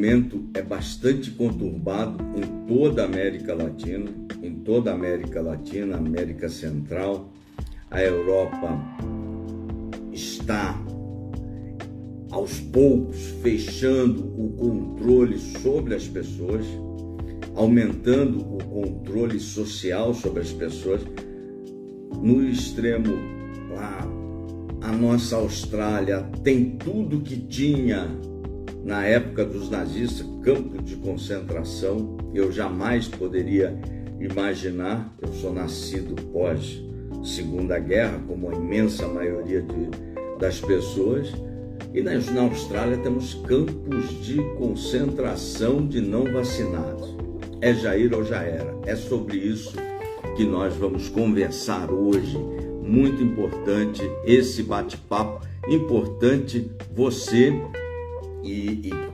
momento é bastante conturbado em toda a América Latina, em toda a América Latina, América Central. A Europa está aos poucos fechando o controle sobre as pessoas, aumentando o controle social sobre as pessoas. No extremo lá, a nossa Austrália tem tudo que tinha na época dos nazistas, campo de concentração. Eu jamais poderia imaginar, eu sou nascido pós Segunda Guerra, como a imensa maioria de, das pessoas, e na, na Austrália temos campos de concentração de não vacinados. É Jair ou já era? É sobre isso que nós vamos conversar hoje. Muito importante esse bate-papo, importante você e, e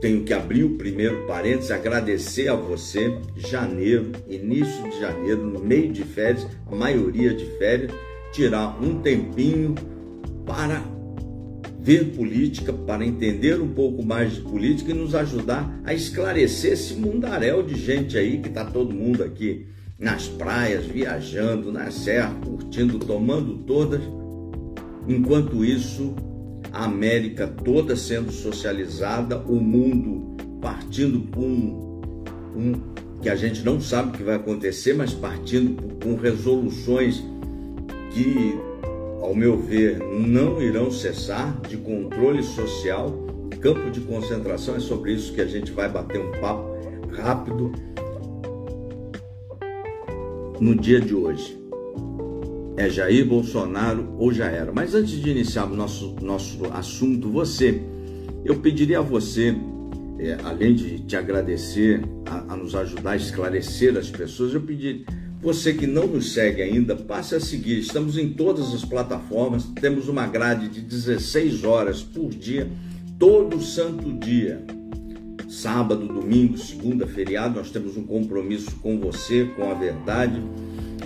tenho que abrir o primeiro parênteses, agradecer a você. Janeiro, início de janeiro, no meio de férias, a maioria de férias, tirar um tempinho para ver política, para entender um pouco mais de política e nos ajudar a esclarecer esse mundaréu de gente aí que está todo mundo aqui nas praias, viajando, na serra, curtindo, tomando todas. Enquanto isso, a América toda sendo socializada, o mundo partindo um, um que a gente não sabe o que vai acontecer, mas partindo com resoluções que ao meu ver, não irão cessar de controle social. Campo de concentração é sobre isso que a gente vai bater um papo rápido no dia de hoje. É Jair Bolsonaro ou já era. Mas antes de iniciar o nosso, nosso assunto, você, eu pediria a você, é, além de te agradecer, a, a nos ajudar a esclarecer as pessoas, eu pediria você que não nos segue ainda, passe a seguir. Estamos em todas as plataformas, temos uma grade de 16 horas por dia, todo santo dia. Sábado, domingo, segunda, feriado, nós temos um compromisso com você, com a verdade.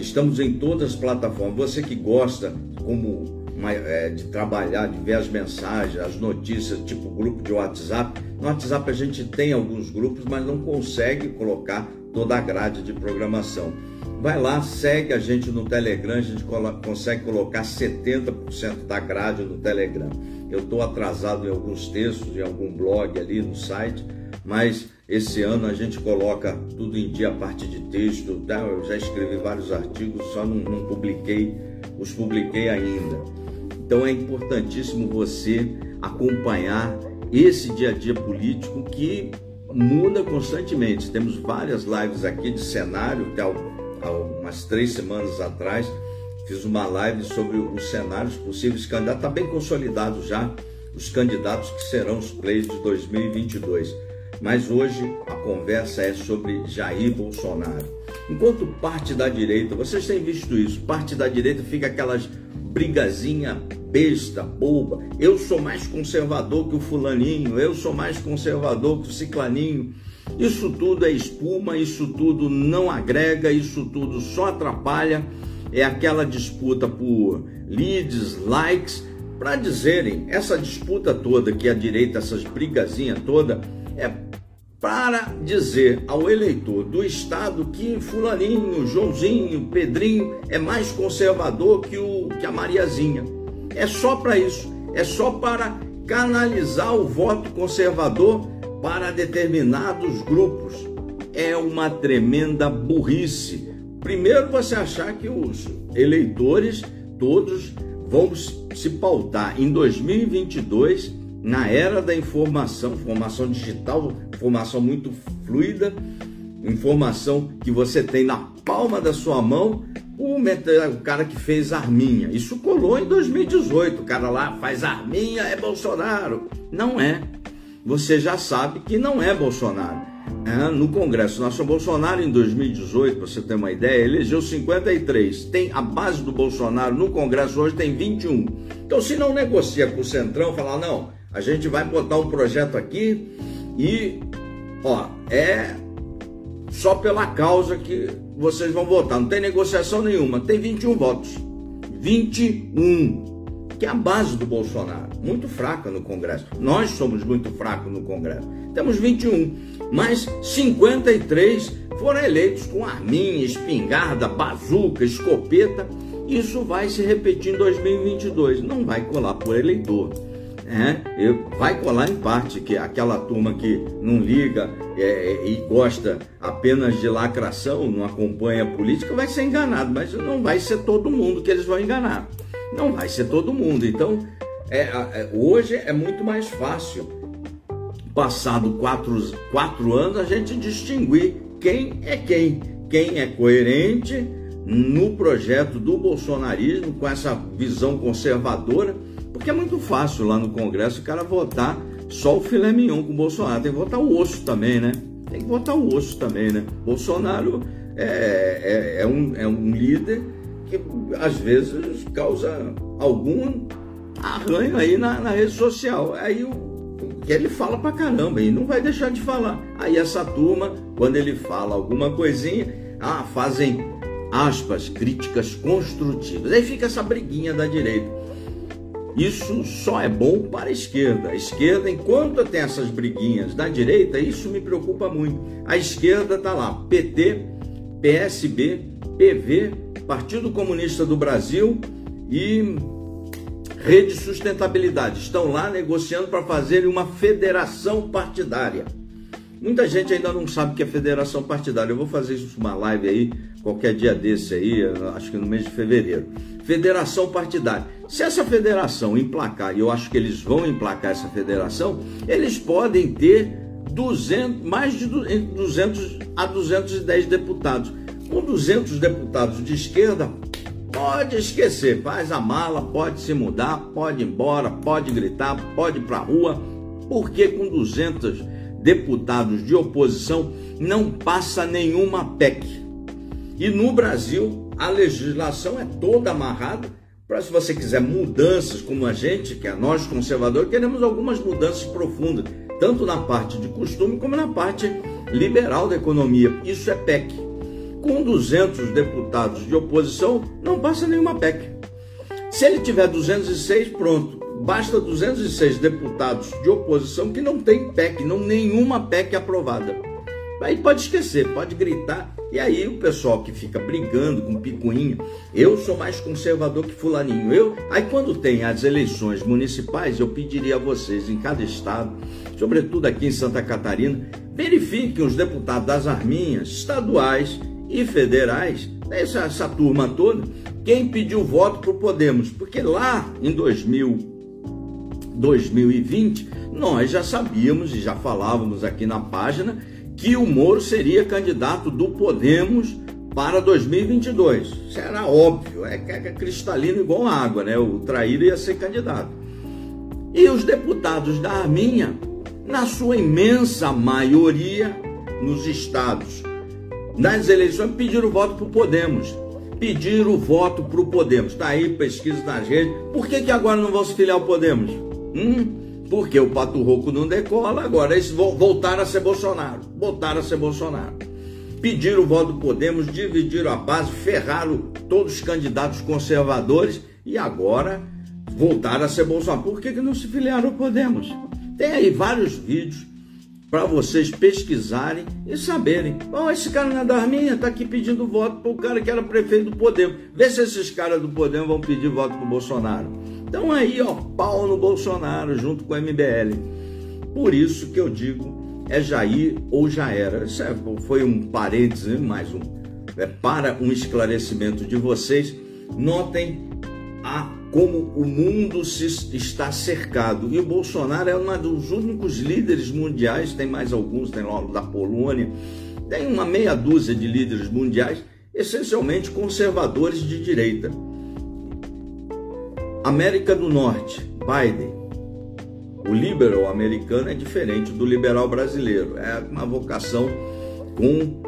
Estamos em todas as plataformas. Você que gosta como é, de trabalhar, de ver as mensagens, as notícias, tipo grupo de WhatsApp. No WhatsApp a gente tem alguns grupos, mas não consegue colocar toda a grade de programação. Vai lá, segue a gente no Telegram, a gente consegue colocar 70% da grade no Telegram. Eu estou atrasado em alguns textos, em algum blog ali no site, mas esse ano a gente coloca tudo em dia a parte de texto. Tá? Eu já escrevi vários artigos, só não, não publiquei, os publiquei ainda. Então é importantíssimo você acompanhar esse dia a dia político que muda constantemente. Temos várias lives aqui de cenário, até há umas três semanas atrás, fiz uma live sobre os cenários possíveis candidatos, está bem consolidado já os candidatos que serão os plays de 2022. Mas hoje a conversa é sobre Jair Bolsonaro. Enquanto parte da direita, vocês têm visto isso, parte da direita fica aquelas brigazinha besta, boba. Eu sou mais conservador que o fulaninho, eu sou mais conservador que o ciclaninho. Isso tudo é espuma, isso tudo não agrega, isso tudo só atrapalha. É aquela disputa por leads, likes, para dizerem essa disputa toda que a direita, essas brigazinhas toda, é para dizer ao eleitor do estado que fulaninho, Joãozinho, Pedrinho é mais conservador que o que a Mariazinha. É só para isso, é só para canalizar o voto conservador para determinados grupos. É uma tremenda burrice. Primeiro, você achar que os eleitores todos vão se pautar em 2022 na era da informação, informação digital, informação muito fluida, informação que você tem na palma da sua mão. O, o cara que fez arminha, isso colou em 2018. O cara lá faz arminha, é Bolsonaro. Não é você já sabe que não é Bolsonaro. É, no Congresso Nacional Bolsonaro, em 2018, para você ter uma ideia, elegeu 53. Tem a base do Bolsonaro no Congresso hoje tem 21. Então, se não negocia com o Centrão, falar, não, a gente vai botar um projeto aqui e, ó, é só pela causa que vocês vão votar. Não tem negociação nenhuma. Tem 21 votos. 21. que é a base do Bolsonaro, muito fraca no Congresso. Nós somos muito fracos no Congresso. Temos 21, mas 53 foram eleitos com arminha, espingarda, bazuca, escopeta. Isso vai se repetir em 2022. Não vai colar por eleitor. É, vai colar em parte que aquela turma que não liga é, é, e gosta apenas de lacração, não acompanha a política, vai ser enganado, mas não vai ser todo mundo que eles vão enganar. Não vai ser todo mundo. Então, é, é, hoje é muito mais fácil, passado quatro, quatro anos, a gente distinguir quem é quem. Quem é coerente no projeto do bolsonarismo, com essa visão conservadora, porque é muito fácil lá no Congresso o cara votar só o filé mignon com o Bolsonaro. Tem que votar o osso também, né? Tem que votar o osso também, né? Bolsonaro é, é, é um, é um líder que às vezes causa algum arranho aí na, na rede social. Aí o que ele fala pra caramba e não vai deixar de falar. Aí essa turma, quando ele fala alguma coisinha, ah, fazem aspas, críticas construtivas. Aí fica essa briguinha da direita. Isso só é bom para a esquerda. A esquerda, enquanto tem essas briguinhas da direita, isso me preocupa muito. A esquerda está lá, PT, PSB, PV, Partido Comunista do Brasil e Rede Sustentabilidade. Estão lá negociando para fazerem uma federação partidária. Muita gente ainda não sabe que é federação partidária. Eu vou fazer isso uma live aí, qualquer dia desse aí, acho que no mês de fevereiro. Federação partidária. Se essa federação emplacar, e eu acho que eles vão emplacar essa federação, eles podem ter 200, mais de 200 a 210 deputados com 200 deputados de esquerda, pode esquecer, faz a mala, pode se mudar, pode ir embora, pode gritar, pode ir para rua, porque com 200 deputados de oposição não passa nenhuma PEC. E no Brasil a legislação é toda amarrada para se você quiser mudanças como a gente, que é nós conservadores, queremos algumas mudanças profundas, tanto na parte de costume como na parte liberal da economia. Isso é PEC com 200 deputados de oposição, não passa nenhuma PEC. Se ele tiver 206, pronto. Basta 206 deputados de oposição que não tem PEC, não nenhuma PEC aprovada. Aí pode esquecer, pode gritar. E aí o pessoal que fica brigando com picuinha, eu sou mais conservador que fulaninho. Eu, aí quando tem as eleições municipais, eu pediria a vocês em cada estado, sobretudo aqui em Santa Catarina, verifiquem os deputados das arminhas estaduais e federais, essa, essa turma toda, quem pediu voto para o Podemos? Porque lá em 2000, 2020, nós já sabíamos e já falávamos aqui na página que o Moro seria candidato do Podemos para 2022. Isso era óbvio, é, é cristalino igual água, né? O traíra ia ser candidato. E os deputados da Arminha, na sua imensa maioria, nos estados nas eleições pediram voto para o Podemos. Pediram voto para o Podemos. Está aí, pesquisa nas redes. Por que, que agora não vão se filiar ao Podemos? Hum? Porque o Pato Rouco não decola, agora eles voltaram a ser Bolsonaro. Voltaram a ser Bolsonaro. Pediram o voto do Podemos, dividiram a base, ferraram todos os candidatos conservadores e agora voltaram a ser Bolsonaro. Por que, que não se filiaram ao Podemos? Tem aí vários vídeos para vocês pesquisarem e saberem. Oh, esse cara não é está aqui pedindo voto para o cara que era prefeito do Podemos. Vê se esses caras do Podemos vão pedir voto para o Bolsonaro. Então aí, ó, pau no Bolsonaro junto com o MBL. Por isso que eu digo, é Jair ou já era. Isso é, foi um parêntese, mais um. É, para um esclarecimento de vocês, notem a como o mundo se está cercado. E o Bolsonaro é um dos únicos líderes mundiais, tem mais alguns, tem lá da Polônia, tem uma meia dúzia de líderes mundiais, essencialmente conservadores de direita. América do Norte, Biden. O liberal americano é diferente do liberal brasileiro. É uma vocação com,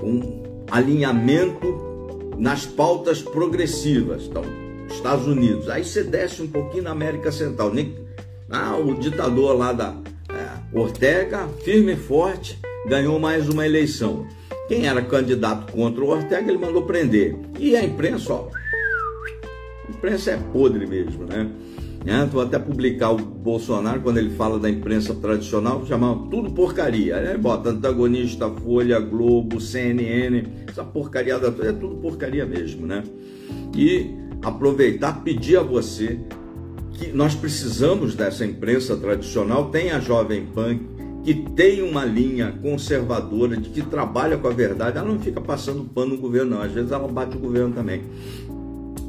com alinhamento nas pautas progressivas. Então, Estados Unidos. Aí você desce um pouquinho na América Central. Ah, o ditador lá da é, Ortega, firme e forte, ganhou mais uma eleição. Quem era candidato contra o Ortega, ele mandou prender. E a imprensa, ó, imprensa é podre mesmo, né? Né? Vou até publicar o Bolsonaro, quando ele fala da imprensa tradicional, chamar tudo porcaria. Né? Bota antagonista, Folha, Globo, CNN, essa porcaria da é tudo porcaria mesmo, né? E aproveitar, pedir a você que nós precisamos dessa imprensa tradicional, tem a Jovem Pan, que tem uma linha conservadora, de que trabalha com a verdade, ela não fica passando pano no governo, não. Às vezes ela bate o governo também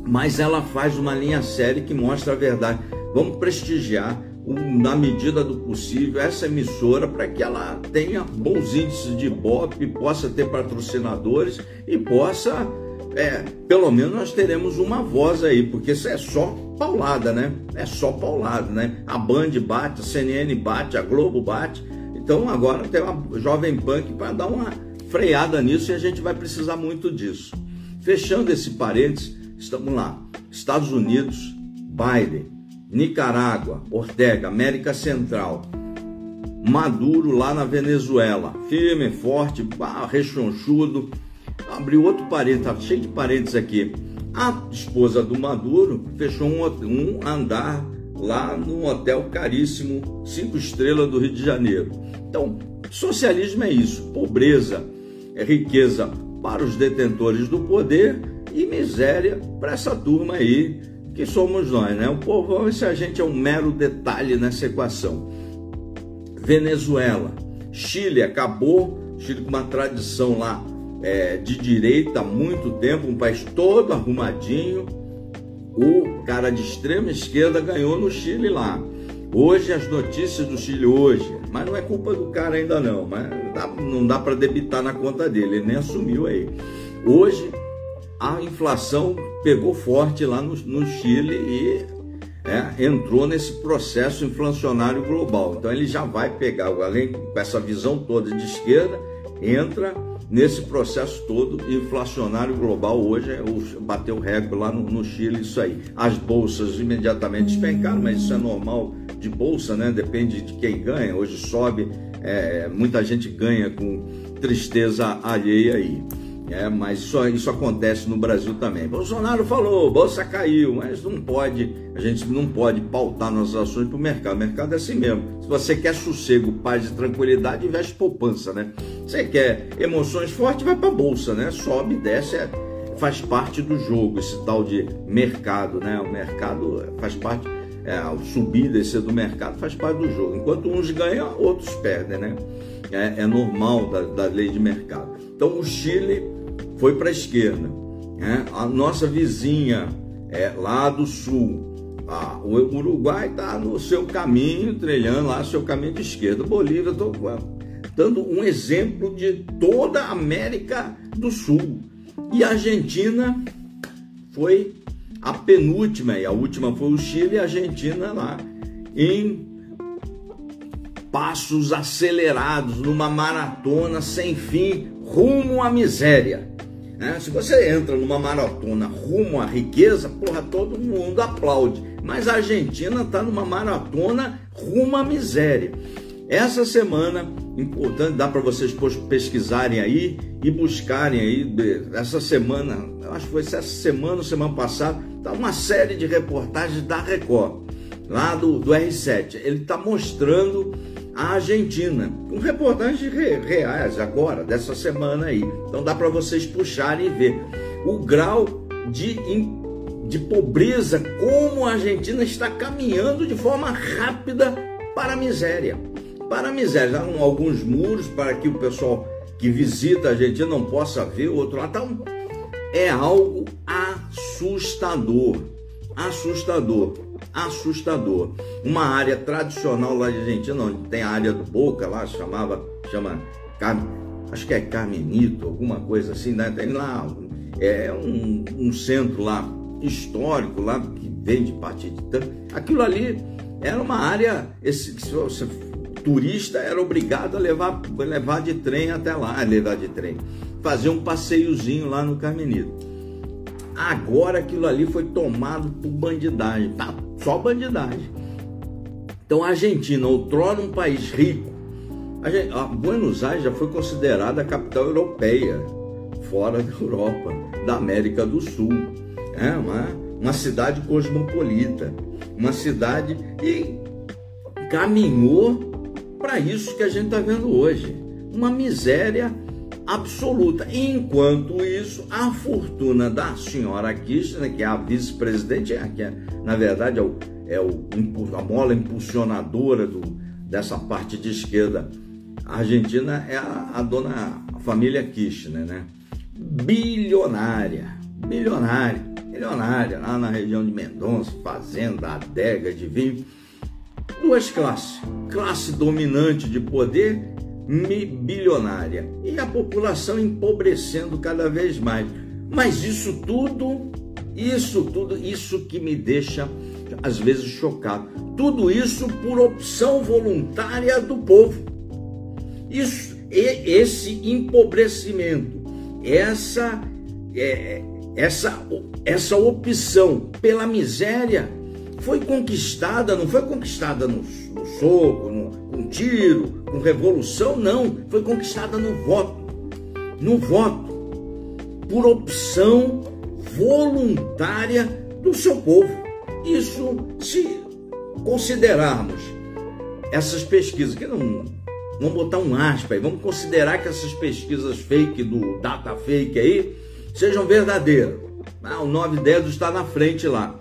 mas ela faz uma linha séria que mostra a verdade. Vamos prestigiar, na medida do possível, essa emissora para que ela tenha bons índices de BOP, possa ter patrocinadores e possa, é, pelo menos nós teremos uma voz aí, porque isso é só paulada, né? É só paulada, né? A Band bate, a CNN bate, a Globo bate. Então agora tem uma Jovem Punk para dar uma freada nisso e a gente vai precisar muito disso. Fechando esse parênteses, Estamos lá. Estados Unidos, Biden, Nicarágua, Ortega, América Central, Maduro lá na Venezuela, firme, forte, rechonchudo. Abriu outro parênteses, tá cheio de parênteses aqui. A esposa do Maduro fechou um, um andar lá num hotel caríssimo, cinco estrelas do Rio de Janeiro. Então, socialismo é isso: pobreza, é riqueza para os detentores do poder e miséria para essa turma aí que somos nós, né? O povão, se a gente é um mero detalhe nessa equação. Venezuela, Chile acabou, Chile com uma tradição lá é, de direita há muito tempo, um país todo arrumadinho. O cara de extrema esquerda ganhou no Chile lá. Hoje as notícias do Chile hoje, mas não é culpa do cara ainda não, mas não dá para debitar na conta dele, ele nem assumiu aí. Hoje a inflação pegou forte lá no, no Chile e é, entrou nesse processo inflacionário global. Então ele já vai pegar, além com essa visão toda de esquerda, entra nesse processo todo inflacionário global. Hoje é bateu recorde lá no, no, Chile, isso aí. As bolsas imediatamente despencaram, mas isso é normal de bolsa, né? Depende de quem ganha. Hoje sobe, é, muita gente ganha com tristeza alheia aí. É, mas isso, isso acontece no Brasil também. Bolsonaro falou, bolsa caiu, mas não pode, a gente não pode pautar nossas ações para o mercado. O mercado é assim mesmo. Se você quer sossego, paz e tranquilidade, investe poupança, né? Você quer emoções fortes, vai para a bolsa, né? Sobe, desce, é, faz parte do jogo, esse tal de mercado, né? O mercado faz parte, é, subir e descer do mercado faz parte do jogo. Enquanto uns ganham, outros perdem, né? É, é normal da, da lei de mercado. Então o Chile foi para a esquerda. Né? A nossa vizinha é lá do sul, ah, o Uruguai está no seu caminho, trilhando lá seu caminho de esquerda. Bolívia, estou dando um exemplo de toda a América do Sul. E a Argentina foi a penúltima, e a última foi o Chile e a Argentina lá em passos acelerados, numa maratona sem fim, rumo à miséria. Né? Se você entra numa maratona rumo à riqueza, porra, todo mundo aplaude. Mas a Argentina está numa maratona rumo à miséria. Essa semana, importante, dá para vocês pesquisarem aí e buscarem aí, essa semana, acho que foi essa semana ou semana passada, tá uma série de reportagens da Record, lá do, do R7. Ele está mostrando a Argentina, com reportagens reais agora, dessa semana aí. Então dá para vocês puxarem e ver o grau de, de pobreza, como a Argentina está caminhando de forma rápida para a miséria. Para a miséria, há alguns muros para que o pessoal que visita a Argentina não possa ver o outro lado. Então, é algo assustador, assustador assustador. Uma área tradicional lá de Argentina, onde tem a área do Boca lá, chamava, chama, acho que é Carmenito, alguma coisa assim, né? tem lá é um, um centro lá histórico lá que vem de partir de tanto. Aquilo ali era uma área, esse, se você turista era obrigado a levar, levar de trem até lá, levar de trem, fazer um passeiozinho lá no Carmenito. Agora aquilo ali foi tomado por bandidagem, tá só bandidagem. Então a Argentina, outrora um país rico, a, Buenos Aires já foi considerada a capital europeia, fora da Europa, da América do Sul. É uma uma cidade cosmopolita, uma cidade e caminhou para isso que a gente está vendo hoje, uma miséria absoluta. Enquanto isso, a fortuna da senhora Kirchner, que é a vice-presidente, é, que é, na verdade é, o, é o, a mola impulsionadora do, dessa parte de esquerda argentina, é a, a dona a família Kirchner, né? Bilionária, bilionária, bilionária, lá na região de Mendonça, fazenda, adega de vinho. Duas classes, classe dominante de poder bilionária e a população empobrecendo cada vez mais. Mas isso tudo, isso tudo, isso que me deixa às vezes chocado. Tudo isso por opção voluntária do povo. Isso, esse empobrecimento, essa, é, essa, essa opção pela miséria foi conquistada, não foi conquistada no, no soco, no, com tiro, com revolução, não. Foi conquistada no voto. No voto. Por opção voluntária do seu povo. Isso, se considerarmos essas pesquisas, que não. Vamos botar um aspa aí, vamos considerar que essas pesquisas fake, do data fake aí, sejam verdadeiras. Ah, o 910 está na frente lá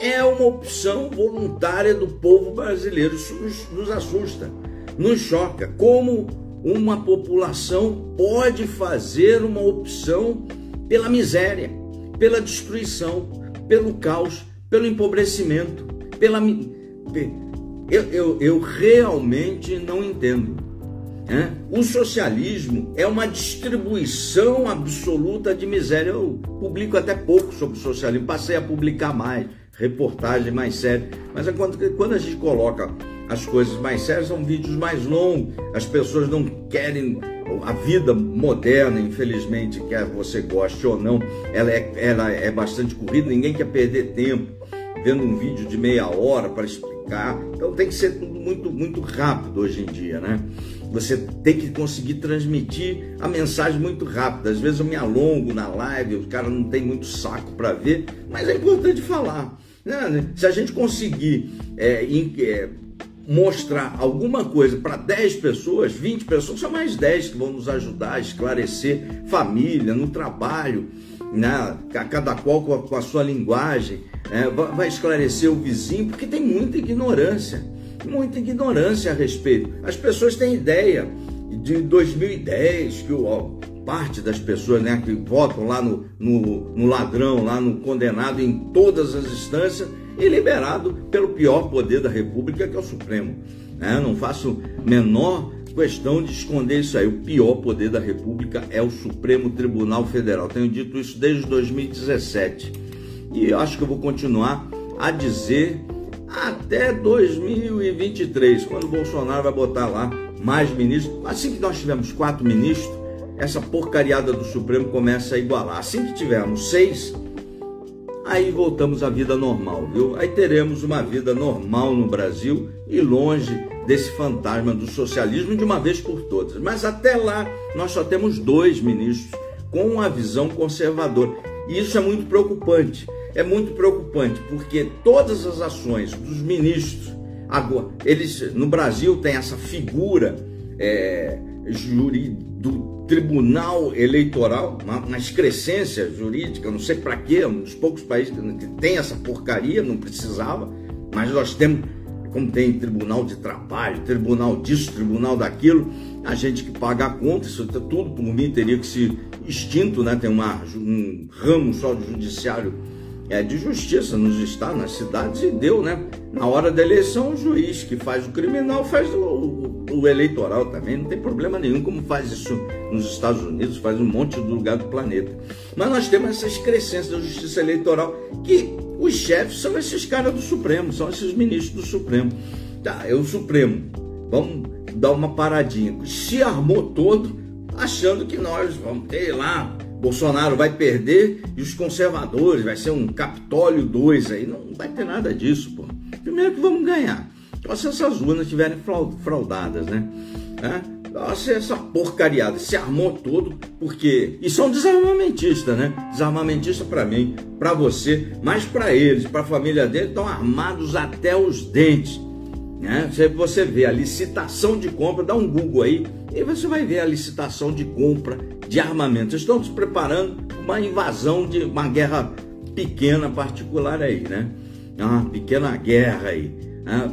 é uma opção voluntária do povo brasileiro. Isso nos, nos assusta, nos choca. Como uma população pode fazer uma opção pela miséria, pela destruição, pelo caos, pelo empobrecimento, pela. Eu, eu, eu realmente não entendo. Né? O socialismo é uma distribuição absoluta de miséria. Eu publico até pouco sobre o socialismo, passei a publicar mais reportagem mais séria. Mas é quando, a gente coloca as coisas mais sérias, são vídeos mais longos, as pessoas não querem. A vida moderna, infelizmente, quer você goste ou não, ela é, ela é bastante corrida, ninguém quer perder tempo vendo um vídeo de meia hora para explicar. Então tem que ser tudo muito, muito rápido hoje em dia, né? Você tem que conseguir transmitir a mensagem muito rápido. Às vezes eu me alongo na live, o cara não tem muito saco para ver, mas é importante falar. Né? Se a gente conseguir é, é, mostrar alguma coisa para 10 pessoas, 20 pessoas, são mais 10 que vão nos ajudar a esclarecer família, no trabalho, né? cada qual com a, com a sua linguagem, né? vai esclarecer o vizinho, porque tem muita ignorância, muita ignorância a respeito. As pessoas têm ideia de 2010 que o parte das pessoas né, que votam lá no, no, no ladrão, lá no condenado em todas as instâncias e liberado pelo pior poder da República, que é o Supremo. É, não faço menor questão de esconder isso aí. O pior poder da República é o Supremo Tribunal Federal. Tenho dito isso desde 2017 e acho que eu vou continuar a dizer até 2023, quando o Bolsonaro vai botar lá mais ministros. Assim que nós tivemos quatro ministros, essa porcariada do Supremo começa a igualar. Assim que tivermos seis, aí voltamos à vida normal, viu? Aí teremos uma vida normal no Brasil e longe desse fantasma do socialismo de uma vez por todas. Mas até lá, nós só temos dois ministros com uma visão conservadora. E isso é muito preocupante. É muito preocupante porque todas as ações dos ministros, agora, eles no Brasil tem essa figura é, do Tribunal Eleitoral, uma, uma excrescência jurídica, não sei para quê, um dos poucos países que tem essa porcaria, não precisava, mas nós temos, como tem tribunal de trabalho, tribunal disso, tribunal daquilo, a gente que paga a conta, isso tudo por mim teria que ser extinto, né? Tem uma, um ramo só do judiciário é, de justiça nos estados, nas cidades, e deu, né? Na hora da eleição, o juiz que faz o criminal faz o, o, eleitoral também, não tem problema nenhum, como faz isso nos Estados Unidos, faz um monte de lugar do planeta. Mas nós temos essas crescências da justiça eleitoral, que os chefes são esses caras do Supremo, são esses ministros do Supremo. Tá, é o Supremo, vamos dar uma paradinha. Se armou todo, achando que nós vamos ter lá Bolsonaro vai perder e os conservadores, vai ser um Capitólio 2 aí. Não vai ter nada disso, pô. Primeiro que vamos ganhar. Só se essas urnas estiverem fraudadas, né? É? Nossa, essa porcariada se armou todo, porque. E são desarmamentistas, né? Desarmamentista para mim, para você, mas para eles, para a família dele, estão armados até os dentes. Né? Você vê a licitação de compra, dá um Google aí, e você vai ver a licitação de compra de armamento. Estão se preparando para uma invasão de uma guerra pequena, particular aí, né? Uma pequena guerra aí. Né?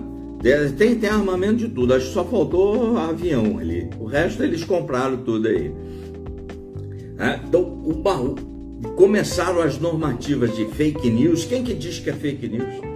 Tem, tem armamento de tudo, acho que só faltou avião ali. O resto eles compraram tudo aí. É, então, o baú, começaram as normativas de fake news. Quem que diz que é fake news?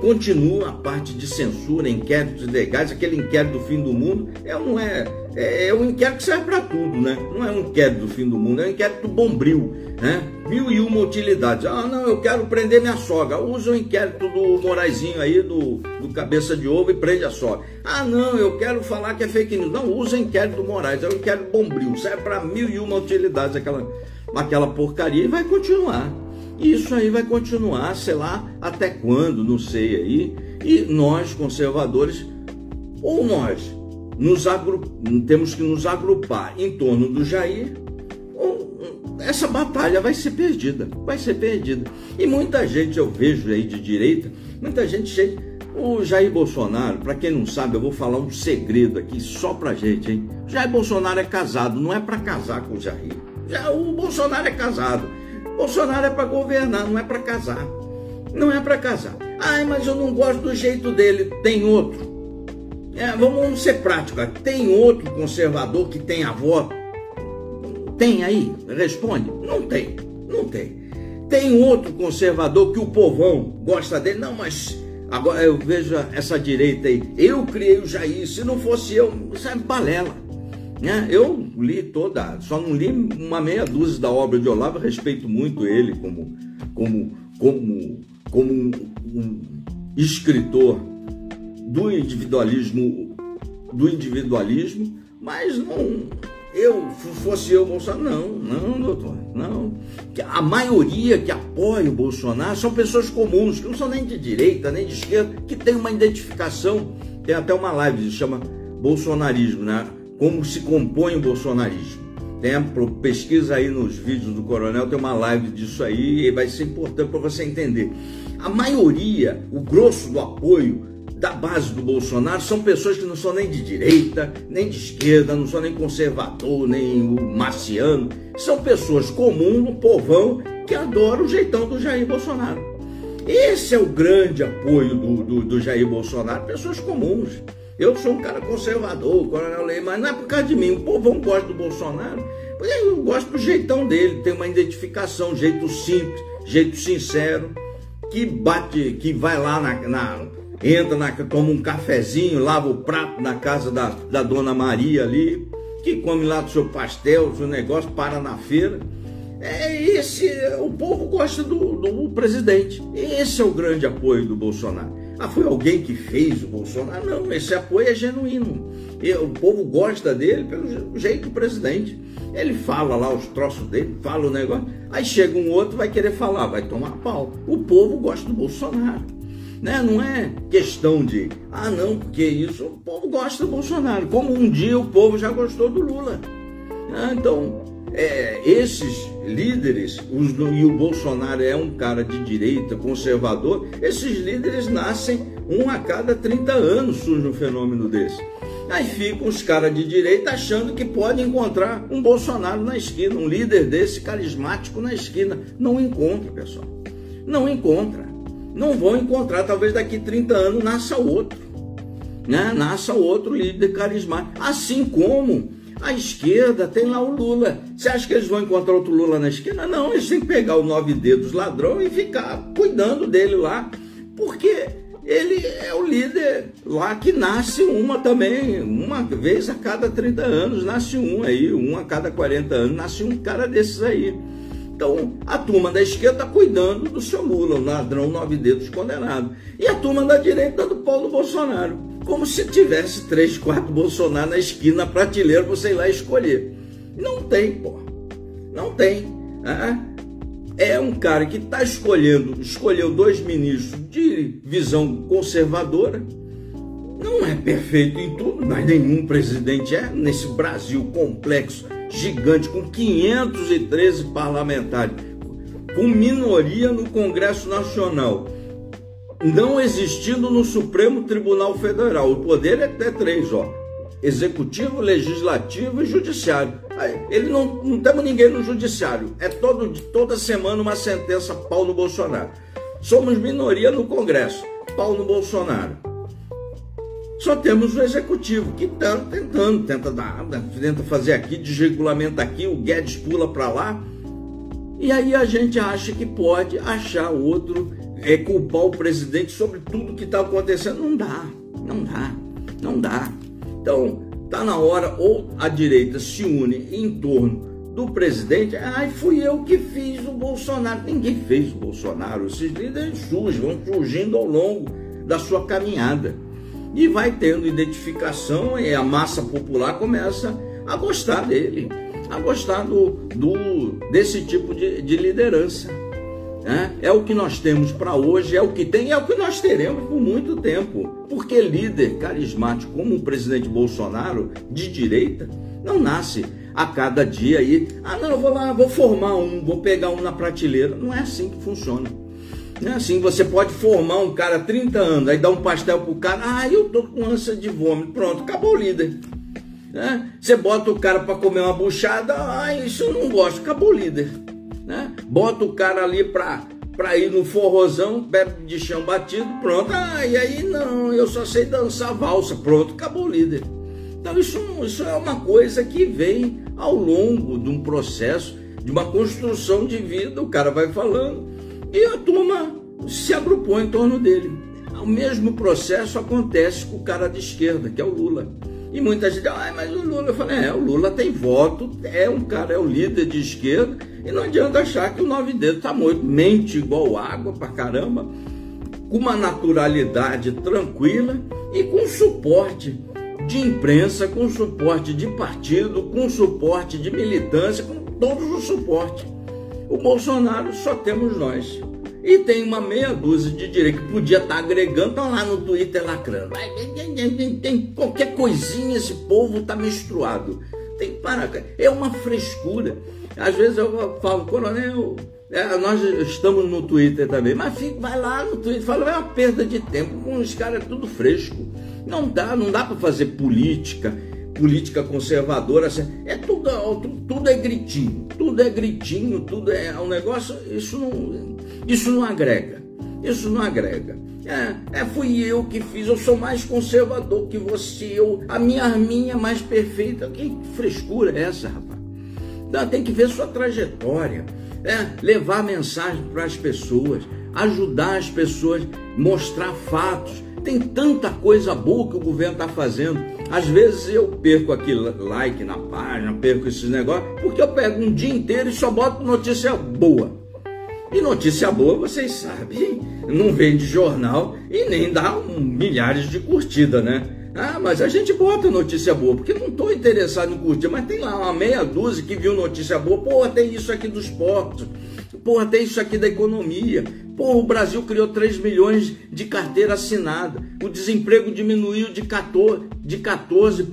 Continua a parte de censura, inquéritos legais, aquele inquérito do fim do mundo, é, não é, é, é um inquérito que serve para tudo, né? Não é um inquérito do fim do mundo, é um inquérito bombril, né? Mil e uma utilidades. Ah, não, eu quero prender minha sogra. Usa o inquérito do Moraizinho aí, do, do cabeça de ovo e prende a sogra. Ah, não, eu quero falar que é fake news. Não, usa o inquérito do Moraes, é o inquérito bombril. Serve para mil e uma utilidades aquela, aquela porcaria e vai continuar. E isso aí vai continuar, sei lá, até quando, não sei aí. E nós, conservadores, ou nós nos temos que nos agrupar em torno do Jair, ou essa batalha vai ser perdida, vai ser perdida. E muita gente eu vejo aí de direita, muita gente chega. O Jair Bolsonaro, para quem não sabe, eu vou falar um segredo aqui só pra gente, hein? O Jair Bolsonaro é casado, não é para casar com o Jair. Já o Bolsonaro é casado. Bolsonaro é para governar, não é para casar. Não é para casar. Ai, mas eu não gosto do jeito dele. Tem outro. É, vamos ser práticos. Tem outro conservador que tem avó? Tem aí? Responde. Não tem. Não tem. Tem outro conservador que o povão gosta dele? Não, mas agora eu vejo essa direita aí. Eu criei o Jair. Se não fosse eu, isso é balela. Né? Eu li toda, só não li uma meia dúzia da obra de Olavo, respeito muito ele como, como, como, como um, um escritor do individualismo, do individualismo, mas não, eu fosse eu Bolsonaro, não, não, doutor, não. A maioria que apoia o Bolsonaro são pessoas comuns, que não são nem de direita, nem de esquerda, que tem uma identificação. Tem até uma live que se chama Bolsonarismo, né? Como se compõe o bolsonarismo. Tem a pesquisa aí nos vídeos do Coronel, tem uma live disso aí e vai ser importante para você entender. A maioria, o grosso do apoio da base do Bolsonaro são pessoas que não são nem de direita, nem de esquerda, não são nem conservador, nem o marciano. São pessoas comuns, um povão, que adoram o jeitão do Jair Bolsonaro. Esse é o grande apoio do, do, do Jair Bolsonaro, pessoas comuns. Eu sou um cara conservador, o Coronel Lei, mas não é por causa de mim. O povão gosta do Bolsonaro. Eu gosto do jeitão dele, tem uma identificação, jeito simples, jeito sincero, que bate, que vai lá na, na entra na, toma um cafezinho, lava o prato na casa da, da dona Maria ali, que come lá do seu pastel, seu negócio, para na feira. É esse, o povo gosta do, do presidente. Esse é o grande apoio do Bolsonaro. Ah, foi alguém que fez o Bolsonaro? Não, esse apoio é genuíno. O povo gosta dele pelo jeito do presidente. Ele fala lá os troços dele, fala o negócio. Aí chega um outro, vai querer falar, vai tomar pau. O povo gosta do Bolsonaro. Né? Não é questão de, ah, não, porque isso, o povo gosta do Bolsonaro. Como um dia o povo já gostou do Lula. Ah, então, é, esses líderes, os, e o Bolsonaro é um cara de direita, conservador, esses líderes nascem um a cada 30 anos, surge um fenômeno desse. Aí ficam os caras de direita achando que podem encontrar um Bolsonaro na esquina, um líder desse carismático na esquina. Não encontra, pessoal. Não encontra. Não vão encontrar, talvez daqui 30 anos nasça outro. Né? Nasça outro líder carismático. Assim como a esquerda tem lá o Lula. Você acha que eles vão encontrar outro Lula na esquina? Não, eles têm que pegar o nove dedos ladrão e ficar cuidando dele lá, porque ele é o líder lá que nasce uma também, uma vez a cada 30 anos, nasce um aí, um a cada 40 anos, nasce um cara desses aí. Então, a turma da esquerda está cuidando do seu Lula, o ladrão nove dedos condenado. E a turma da direita do Paulo Bolsonaro como se tivesse três, quatro Bolsonaro na esquina, na prateleira, você ir lá escolher. Não tem, pô. Não tem. É um cara que está escolhendo, escolheu dois ministros de visão conservadora, não é perfeito em tudo, mas nenhum presidente é nesse Brasil complexo, gigante, com 513 parlamentares, com minoria no Congresso Nacional, não existindo no Supremo Tribunal Federal. O poder é até três, ó. Executivo, Legislativo e Judiciário. Ele não, não temos ninguém no Judiciário. É todo, toda semana uma sentença pau no Bolsonaro. Somos minoria no Congresso. Pau no Bolsonaro. Só temos o executivo que está tentando, tenta dar, tenta fazer aqui, desregulamenta aqui, o Guedes pula para lá. E aí a gente acha que pode achar outro, é culpar o presidente sobre tudo que está acontecendo. Não dá, não dá, não dá. Então, está na hora ou a direita se une em torno do presidente, ai, fui eu que fiz o Bolsonaro. Ninguém fez o Bolsonaro. Esses líderes surgem, vão surgindo ao longo da sua caminhada. E vai tendo identificação e a massa popular começa a gostar dele, a gostar do, do desse tipo de, de liderança. É, é o que nós temos para hoje, é o que tem, é o que nós teremos por muito tempo. Porque líder carismático como o presidente Bolsonaro, de direita, não nasce a cada dia aí. Ah, não, eu vou lá, vou formar um, vou pegar um na prateleira. Não é assim que funciona. Não é assim, você pode formar um cara 30 anos, aí dá um pastel pro cara, ah, eu tô com ânsia de vômito, pronto, acabou o líder. Né? Você bota o cara para comer uma buchada, ah, isso eu não gosto, acabou o líder. Né? Bota o cara ali para para ir no forrozão, bebe de chão batido, pronto. Ah, e aí não, eu só sei dançar valsa, pronto, acabou o líder. Então isso, isso é uma coisa que vem ao longo de um processo, de uma construção de vida, o cara vai falando e a turma se agrupou em torno dele. O mesmo processo acontece com o cara de esquerda, que é o Lula. E muita gente, ah, mas o Lula, eu falei, é, o Lula tem voto, é um cara, é o líder de esquerda, e não adianta achar que o nove dedos tá morto, mente igual água pra caramba, com uma naturalidade tranquila e com suporte de imprensa, com suporte de partido, com suporte de militância, com todos os suportes. O Bolsonaro só temos nós. E tem uma meia dúzia de direita que podia estar tá agregando, estão lá no Twitter lacrando. Tem qualquer coisinha, esse povo está menstruado. Tem que parar. É uma frescura. Às vezes eu falo, coronel, é, nós estamos no Twitter também, mas fica, vai lá no Twitter, fala, é uma perda de tempo, com os caras tudo fresco. Não dá, não dá para fazer política, política conservadora. Assim, é tudo, tudo é gritinho, tudo é gritinho, tudo é um negócio. Isso não, isso não agrega. Isso não agrega. É, é, fui eu que fiz, eu sou mais conservador que você, eu, a minha arminha é mais perfeita. Que frescura é essa, rapaz? Então, tem que ver sua trajetória, é, levar mensagem para as pessoas, ajudar as pessoas, mostrar fatos, tem tanta coisa boa que o governo está fazendo. Às vezes eu perco aqui like na página, perco esses negócios, porque eu pego um dia inteiro e só boto notícia boa. E notícia boa, vocês sabem, não vende jornal e nem dá um, milhares de curtidas, né? Ah, mas a gente bota notícia boa, porque não estou interessado em curtir, mas tem lá uma meia dúzia que viu notícia boa, pô, tem isso aqui dos portos, Porra, tem isso aqui da economia. Porra, o Brasil criou 3 milhões de carteira assinada. O desemprego diminuiu de 14,8 de 14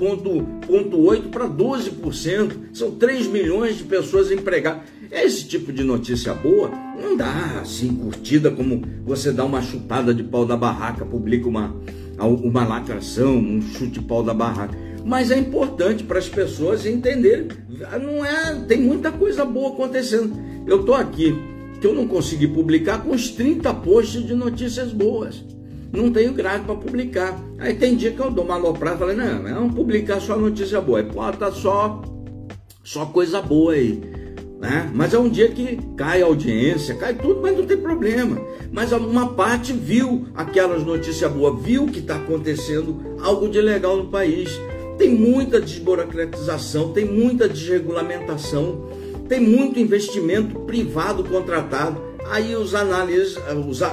para 12%. São 3 milhões de pessoas empregadas. Esse tipo de notícia boa não dá assim curtida como você dá uma chutada de pau da barraca, publica uma, uma lacração, um chute de pau da barraca. Mas é importante para as pessoas entenderem. Não é, tem muita coisa boa acontecendo. Eu estou aqui, que eu não consegui publicar com os 30 posts de notícias boas. Não tenho grade para publicar. Aí tem dia que eu dou uma aloprada e falei, não, não publicar só notícia boa. Aí, pô, tá só, só coisa boa aí. Né? Mas é um dia que cai a audiência, cai tudo, mas não tem problema. Mas uma parte viu aquelas notícias boas, viu que está acontecendo algo de legal no país. Tem muita desburocratização, tem muita desregulamentação tem muito investimento privado contratado. Aí os análises, os, a,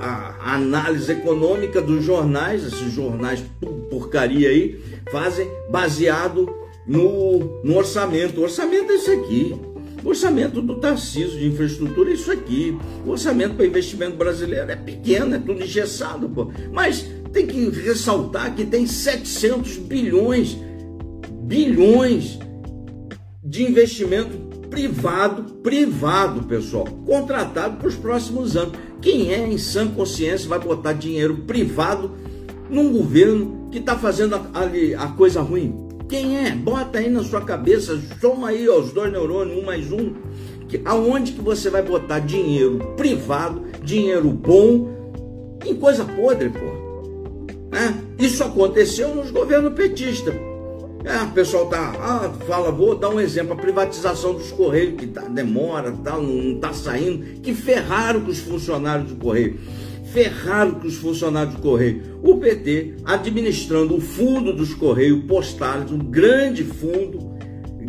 a, análise econômica dos jornais, esses jornais porcaria aí, fazem baseado no, no orçamento. O orçamento é isso aqui. O orçamento do Tarcísio de infraestrutura é isso aqui. O orçamento para investimento brasileiro é pequeno, é tudo engessado, pô. Mas tem que ressaltar que tem 700 bilhões, bilhões de investimento privado, privado, pessoal, contratado para os próximos anos. Quem é em sã consciência vai botar dinheiro privado num governo que está fazendo a, a, coisa ruim? Quem é? Bota aí na sua cabeça, soma aí os dois neurônios, um mais um. Que, aonde que você vai botar dinheiro privado, dinheiro bom, em coisa podre, pô? É, isso aconteceu nos governos petistas. É, o pessoal tá, ah, fala, vou dar um exemplo, a privatização dos Correios, que tá, demora, tá, não está saindo, que ferraram com os funcionários do Correio. Ferraram com os funcionários do Correio. O PT, administrando o fundo dos Correios Postais, um grande fundo,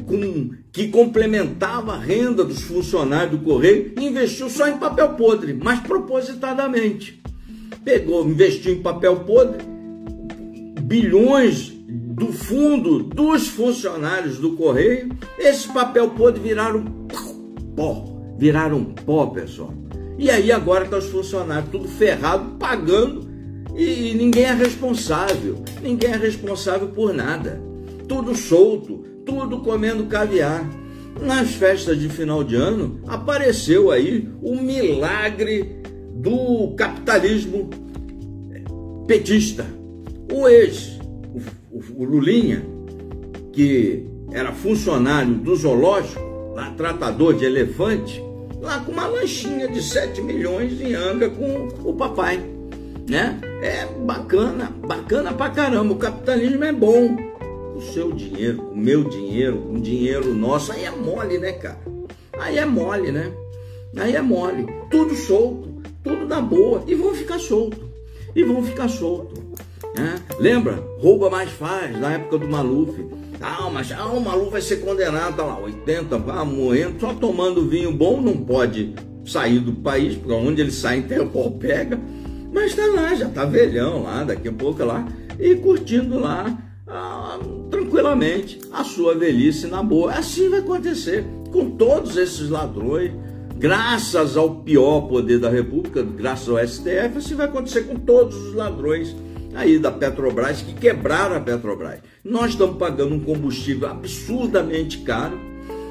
com, que complementava a renda dos funcionários do Correio, investiu só em papel podre, mas propositadamente. Pegou, investiu em papel podre, bilhões do fundo dos funcionários do Correio, esse papel podre viraram pó, viraram pó, pessoal. E aí agora está os funcionários tudo ferrado, pagando e ninguém é responsável. Ninguém é responsável por nada. Tudo solto, tudo comendo caviar. Nas festas de final de ano apareceu aí o milagre do capitalismo petista. O ex o, Lulinha, que era funcionário do zoológico, lá tratador de elefante, lá com uma lanchinha de 7 milhões em anga com o papai. Né? É bacana, bacana pra caramba. O capitalismo é bom. O seu dinheiro, o meu dinheiro, o dinheiro nosso, aí é mole, né, cara? Aí é mole, né? Aí é mole. Tudo solto, tudo na boa. E vão ficar solto. E vão ficar solto. Né? Lembra? Rouba mais faz, na época do Maluf. Ah, mas ah, o Maluf vai ser condenado, tá lá, 80, ah, morrendo, só tomando vinho bom, não pode sair do país, porque onde ele sai, Interpol pega. Mas tá lá, já tá velhão lá, daqui a pouco lá, e curtindo lá ah, tranquilamente a sua velhice na boa. Assim vai acontecer com todos esses ladrões, graças ao pior poder da República, graças ao STF, assim vai acontecer com todos os ladrões aí da Petrobras que quebraram a Petrobras. Nós estamos pagando um combustível absurdamente caro,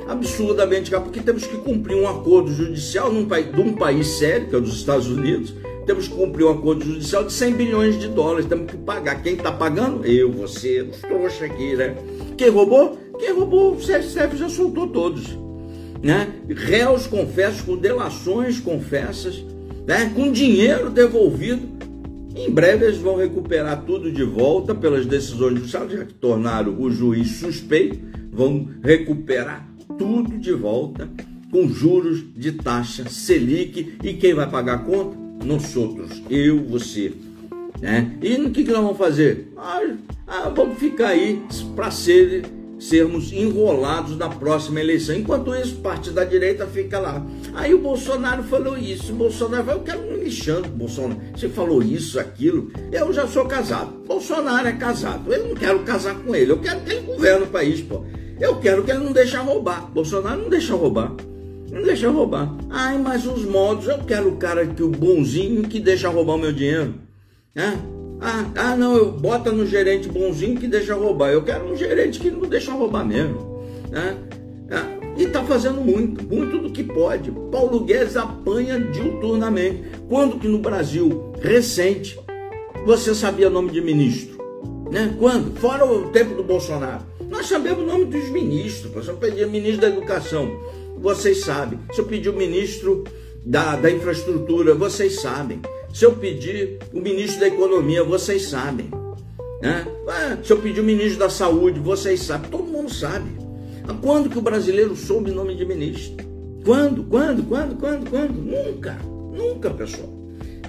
absurdamente caro, porque temos que cumprir um acordo judicial num, de um país sério, que é dos Estados Unidos, temos que cumprir um acordo judicial de 100 bilhões de dólares, temos que pagar. Quem está pagando? Eu, você, os trouxas aqui, né? Quem roubou? Quem roubou, o CSF já soltou todos. Né? Réus confessos, com delações confessas, né? com dinheiro devolvido em breve eles vão recuperar tudo de volta pelas decisões judiciais, já que tornaram o juiz suspeito, vão recuperar tudo de volta com juros de taxa Selic. E quem vai pagar a conta? Nós outros, eu, você. Né? E o que, que nós vamos fazer? Ah, ah, vamos ficar aí para ser sermos enrolados na próxima eleição. Enquanto isso, parte da direita fica lá. Aí o Bolsonaro falou isso. O Bolsonaro falou, eu quero me lixando, Bolsonaro. Você falou isso, aquilo. Eu já sou casado. Bolsonaro é casado. Eu não quero casar com ele. Eu quero que ele governe o país, pô. Eu quero que ele não deixe roubar. Bolsonaro não deixa roubar. Não deixa roubar. Ai, mas os modos, eu quero o cara que o bonzinho que deixa roubar o meu dinheiro. Né? Ah, ah, não, eu bota no gerente bonzinho que deixa roubar. Eu quero um gerente que não deixa roubar mesmo. Né? Ah, e está fazendo muito, muito do que pode. Paulo Guedes apanha diuturnamente. Quando que no Brasil, recente, você sabia o nome de ministro? Né? Quando? Fora o tempo do Bolsonaro. Nós sabemos o nome dos ministros. Se eu pedir ministro da Educação, vocês sabem. Se eu pedir o ministro da, da Infraestrutura, vocês sabem. Se eu pedir o ministro da Economia, vocês sabem. Né? Ah, se eu pedir o ministro da Saúde, vocês sabem. Todo mundo sabe. Quando que o brasileiro soube o nome de ministro? Quando? Quando? Quando? Quando? Quando? Nunca. Nunca, pessoal.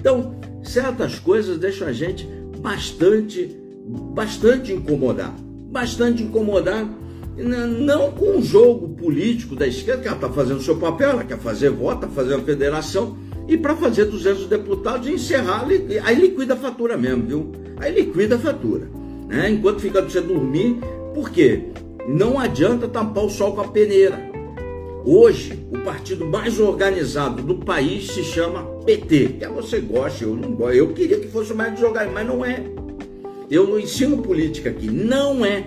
Então, certas coisas deixam a gente bastante, bastante incomodar. Bastante incomodar não com o jogo político da esquerda, que ela está fazendo o seu papel, ela quer fazer voto, está fazendo a federação, e para fazer 200 deputados e encerrar, aí liquida a fatura mesmo, viu? Aí liquida a fatura. Né? Enquanto fica você dormir, por quê? Não adianta tampar o sol com a peneira. Hoje, o partido mais organizado do país se chama PT. Quer você goste, eu não gosto. Eu queria que fosse mais desorganizado, mas não é. Eu não ensino política aqui, não é.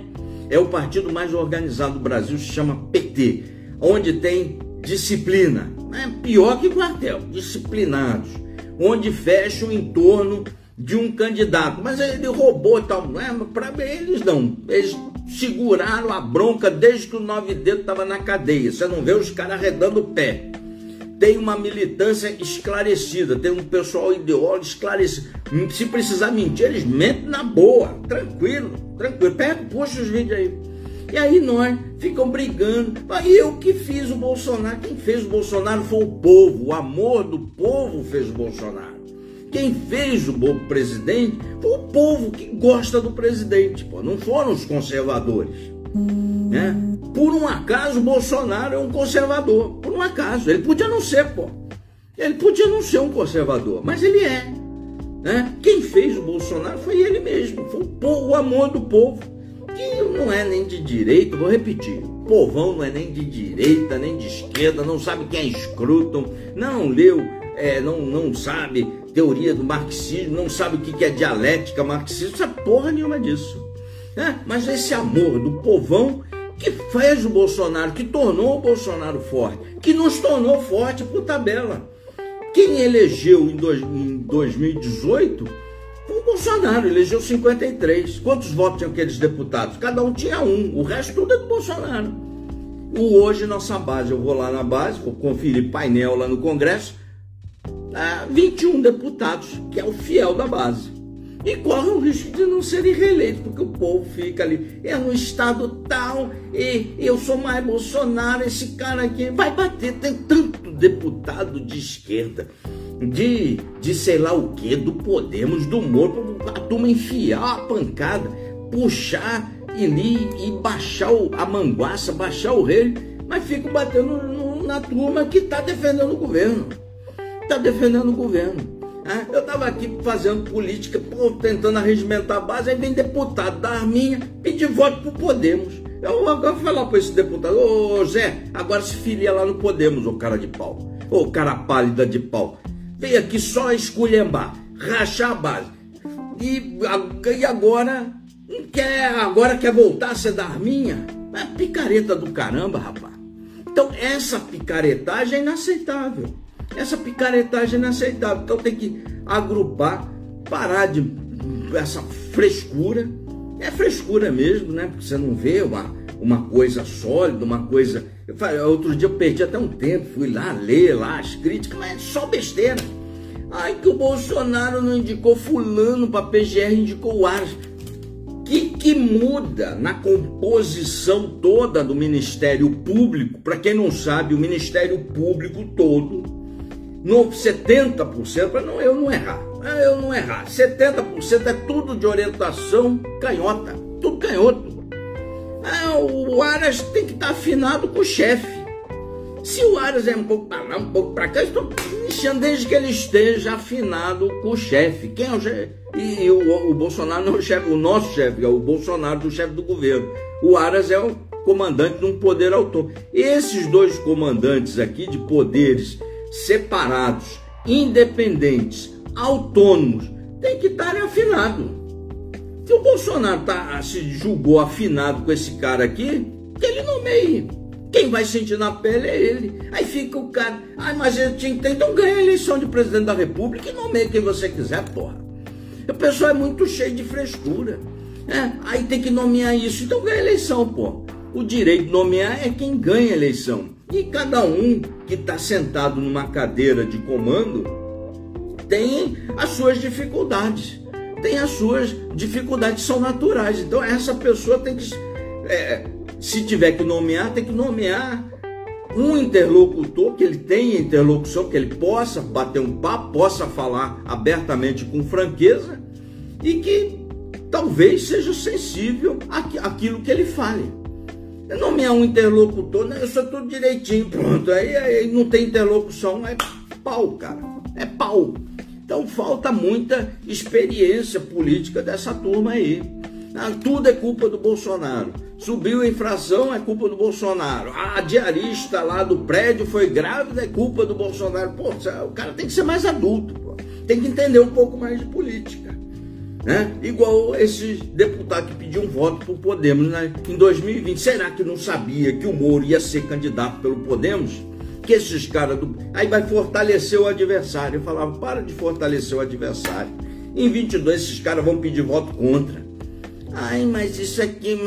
É o partido mais organizado do Brasil, se chama PT, onde tem disciplina. É pior que quartel, disciplinados, onde fecham em torno de um candidato. Mas ele roubou e tal. É, Para eles não. Eles seguraram a bronca desde que o nove dedos estava na cadeia. Você não vê os caras arredando o pé. Tem uma militância esclarecida, tem um pessoal ideólogo esclarecido. Se precisar mentir, eles mentem na boa, tranquilo, tranquilo. Pega, puxa os vídeos aí. E aí nós ficam brigando. Aí eu que fiz o Bolsonaro. Quem fez o Bolsonaro foi o povo. O amor do povo fez o Bolsonaro. Quem fez o bom presidente foi o povo que gosta do presidente, pô. não foram os conservadores. Né? Por um acaso, o Bolsonaro é um conservador. Por um acaso. Ele podia não ser, pô. Ele podia não ser um conservador, mas ele é. Né? Quem fez o Bolsonaro foi ele mesmo. Foi o, povo, o amor do povo. Não é nem de direita, vou repetir. O povão não é nem de direita, nem de esquerda, não sabe quem é escruto, não leu, é, não, não sabe teoria do marxismo, não sabe o que é dialética marxista, sabe porra nenhuma disso. É, mas esse amor do povão que fez o Bolsonaro, que tornou o Bolsonaro forte, que nos tornou forte por tabela. Quem elegeu em, dois, em 2018 foi o Bolsonaro, elegeu 53. Quantos votos tinham aqueles deputados? Cada um tinha um, o resto tudo é do Bolsonaro. O hoje, nossa base, eu vou lá na base, vou conferir painel lá no Congresso, 21 deputados, que é o fiel da base. E corre o risco de não serem reeleitos, porque o povo fica ali, é no estado tal, e eu sou mais Bolsonaro, esse cara aqui vai bater. Tem tanto deputado de esquerda, de, de sei lá o que, do Podemos, do Moro, a turma enfiar a pancada, puxar e, e baixar o, a manguaça, baixar o rei, mas fica batendo no, na turma que está defendendo o governo está defendendo o governo. Né? Eu estava aqui fazendo política, pô, tentando arregimentar a base, aí vem deputado da Arminha pedir voto para Podemos. Eu vou falar para esse deputado, ô Zé, agora se filia lá no Podemos, ô cara de pau, ô cara pálida de pau. Vem aqui só esculhambar, rachar a base. E, e agora quer, agora quer voltar a ser da Arminha? É picareta do caramba, rapaz. Então essa picaretagem é inaceitável. Essa picaretagem é inaceitável. Então tem que agrupar, parar de essa frescura. É frescura mesmo, né? Porque você não vê uma, uma coisa sólida, uma coisa. Eu falei, outro dia eu perdi até um tempo, fui lá ler lá as críticas, mas é só besteira. Ai, que o Bolsonaro não indicou fulano para PGR, indicou o Aras. O que, que muda na composição toda do Ministério Público? Para quem não sabe, o Ministério Público todo no 70%, para não, eu não errar, eu não errar, 70% é tudo de orientação canhota, tudo canhoto. O Aras tem que estar tá afinado com o chefe. Se o Aras é um pouco para lá, um pouco para cá, estou iniciando desde que ele esteja afinado com o chefe. Quem é o chefe? E, e o, o, Bolsonaro não é o chefe, o nosso chefe, é o Bolsonaro do chefe do governo. O Aras é o comandante de um poder autônomo. Esses dois comandantes aqui de poderes separados, independentes, autônomos, tem que estar afinados. Se o Bolsonaro tá, se julgou afinado com esse cara aqui, que ele nomeie. Quem vai sentir na pele é ele. Aí fica o cara, ai, mas ele tinha que ter, então ganha a eleição de presidente da república e nomeia quem você quiser, porra. O pessoal é muito cheio de frescura. É, aí tem que nomear isso, então ganha a eleição, pô. O direito de nomear é quem ganha a eleição. E cada um que está sentado numa cadeira de comando tem as suas dificuldades. Tem as suas dificuldades, são naturais. Então essa pessoa tem que, é, se tiver que nomear, tem que nomear um interlocutor, que ele tenha interlocução, que ele possa bater um papo, possa falar abertamente com franqueza e que talvez seja sensível àquilo que ele fale nomear um interlocutor, né? eu sou tudo direitinho, pronto. Aí, aí não tem interlocução, é pau, cara. É pau. Então falta muita experiência política dessa turma aí. Ah, tudo é culpa do Bolsonaro. Subiu a infração, é culpa do Bolsonaro. A diarista lá do prédio foi grávida, é culpa do Bolsonaro. Pô, o cara tem que ser mais adulto, pô. tem que entender um pouco mais de política. Né? Igual esse deputado que pediu um voto para o Podemos né? em 2020. Será que não sabia que o Moro ia ser candidato pelo Podemos? Que esses caras do. Aí vai fortalecer o adversário. Eu falava, para de fortalecer o adversário. Em 22, esses caras vão pedir voto contra. Ai, mas isso aqui.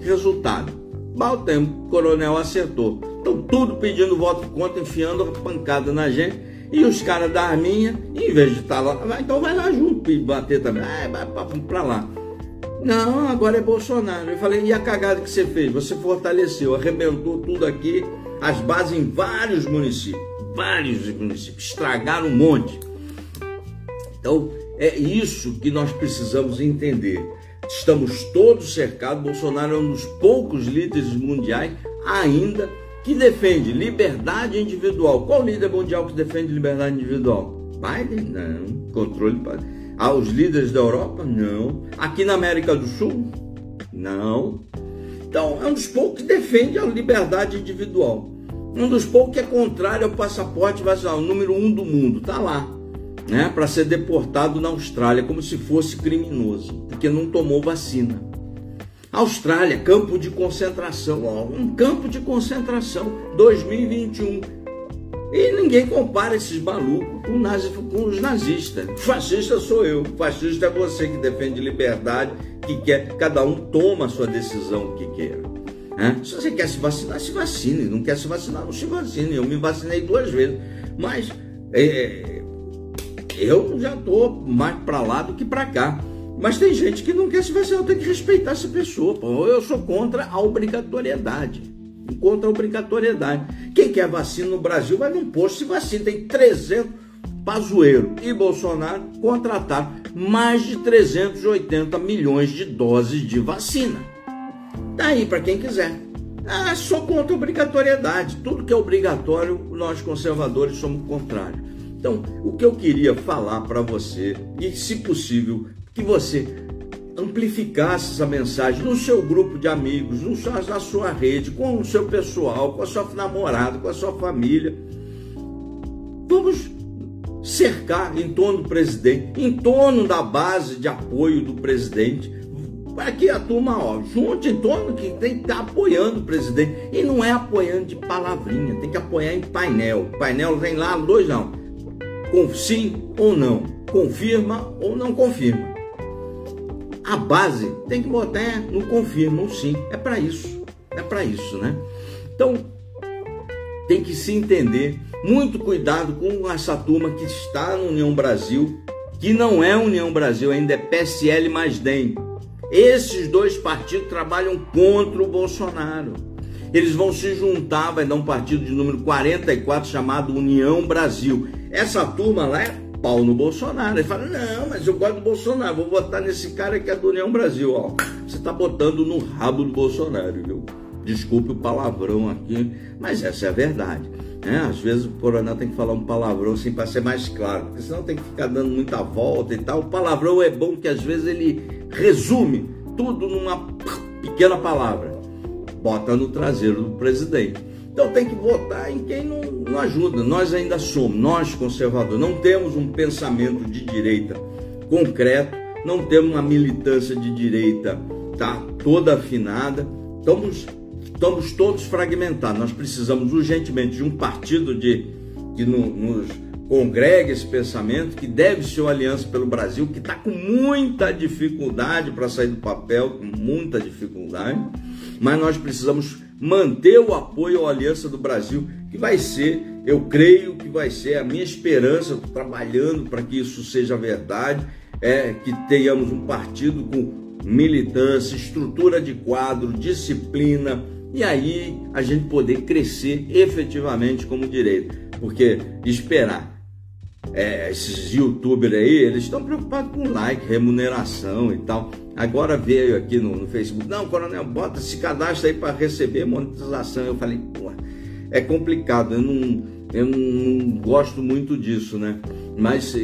Resultado. Mal tempo, o coronel acertou. Estão tudo pedindo voto contra, enfiando a pancada na gente. E os caras da Arminha, em vez de estar tá lá, então vai lá junto e bater também. Ah, vai para lá. Não, agora é Bolsonaro. Eu falei, e a cagada que você fez? Você fortaleceu, arrebentou tudo aqui, as bases em vários municípios. Vários municípios. Estragaram um monte. Então, é isso que nós precisamos entender. Estamos todos cercados. Bolsonaro é um dos poucos líderes mundiais ainda que defende liberdade individual. Qual líder mundial que defende liberdade individual? Biden? Não. Controle. Ah, os líderes da Europa? Não. Aqui na América do Sul? Não. Então, é um dos poucos que defende a liberdade individual. Um dos poucos que é contrário ao passaporte vacinal, número um do mundo, está lá, né? Para ser deportado na Austrália, como se fosse criminoso, porque não tomou vacina. Austrália, campo de concentração, um campo de concentração 2021. E ninguém compara esses malucos com, nazi, com os nazistas. Fascista sou eu, fascista é você que defende liberdade, que quer, cada um toma a sua decisão que quer. Né? Se você quer se vacinar, se vacine. Não quer se vacinar, não se vacine. Eu me vacinei duas vezes. Mas é, eu já estou mais para lá do que para cá. Mas tem gente que não quer se vacinar, eu tenho que respeitar essa pessoa. Pô. Eu sou contra a obrigatoriedade. Contra a obrigatoriedade. Quem quer vacina no Brasil vai num posto se vacina. Tem 300. Pazueiro e Bolsonaro contrataram mais de 380 milhões de doses de vacina. Tá aí para quem quiser. Ah, sou contra a obrigatoriedade. Tudo que é obrigatório, nós conservadores somos contrários. Então, o que eu queria falar para você, e se possível, que você amplificasse essa mensagem no seu grupo de amigos, no seu, na sua rede, com o seu pessoal, com a sua namorada, com a sua família. Vamos cercar em torno do presidente, em torno da base de apoio do presidente, que a turma ó, junte em torno que tem que estar tá apoiando o presidente. E não é apoiando de palavrinha, tem que apoiar em painel. painel tem lá dois não. Com sim ou não. Confirma ou não confirma a base tem que botar no confirma, sim. É para isso. É para isso, né? Então, tem que se entender. Muito cuidado com essa turma que está no União Brasil, que não é União Brasil, ainda é PSL mais DEM. Esses dois partidos trabalham contra o Bolsonaro. Eles vão se juntar, vai dar um partido de número 44 chamado União Brasil. Essa turma lá é pau no Bolsonaro. Ele fala: Não, mas eu gosto do Bolsonaro, vou votar nesse cara que é do União Brasil. Ó, você está botando no rabo do Bolsonaro, viu? Desculpe o palavrão aqui, mas essa é a verdade. Né? Às vezes o coronel tem que falar um palavrão assim para ser mais claro, porque senão tem que ficar dando muita volta e tal. O palavrão é bom que às vezes ele resume tudo numa pequena palavra. Bota no traseiro do presidente. Então tem que votar em quem não, não ajuda. Nós ainda somos, nós conservadores, não temos um pensamento de direita concreto, não temos uma militância de direita tá toda afinada, estamos, estamos todos fragmentados. Nós precisamos urgentemente de um partido de, que no, nos congregue esse pensamento, que deve ser uma aliança pelo Brasil, que está com muita dificuldade para sair do papel, com muita dificuldade, mas nós precisamos manter o apoio à Aliança do Brasil, que vai ser, eu creio que vai ser a minha esperança, trabalhando para que isso seja verdade, é que tenhamos um partido com militância, estrutura de quadro, disciplina, e aí a gente poder crescer efetivamente como direito. Porque esperar é, esses youtubers aí, eles estão preocupados com like, remuneração e tal. Agora veio aqui no, no Facebook, não, coronel, bota esse cadastro aí para receber monetização. Eu falei, pô, é complicado, eu não, eu não gosto muito disso, né? Mas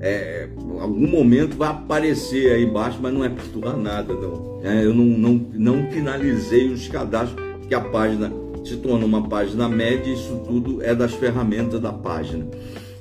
é, algum momento vai aparecer aí embaixo, mas não é perturbar nada, não. É, eu não, não, não finalizei os cadastros, que a página se tornou uma página média, isso tudo é das ferramentas da página.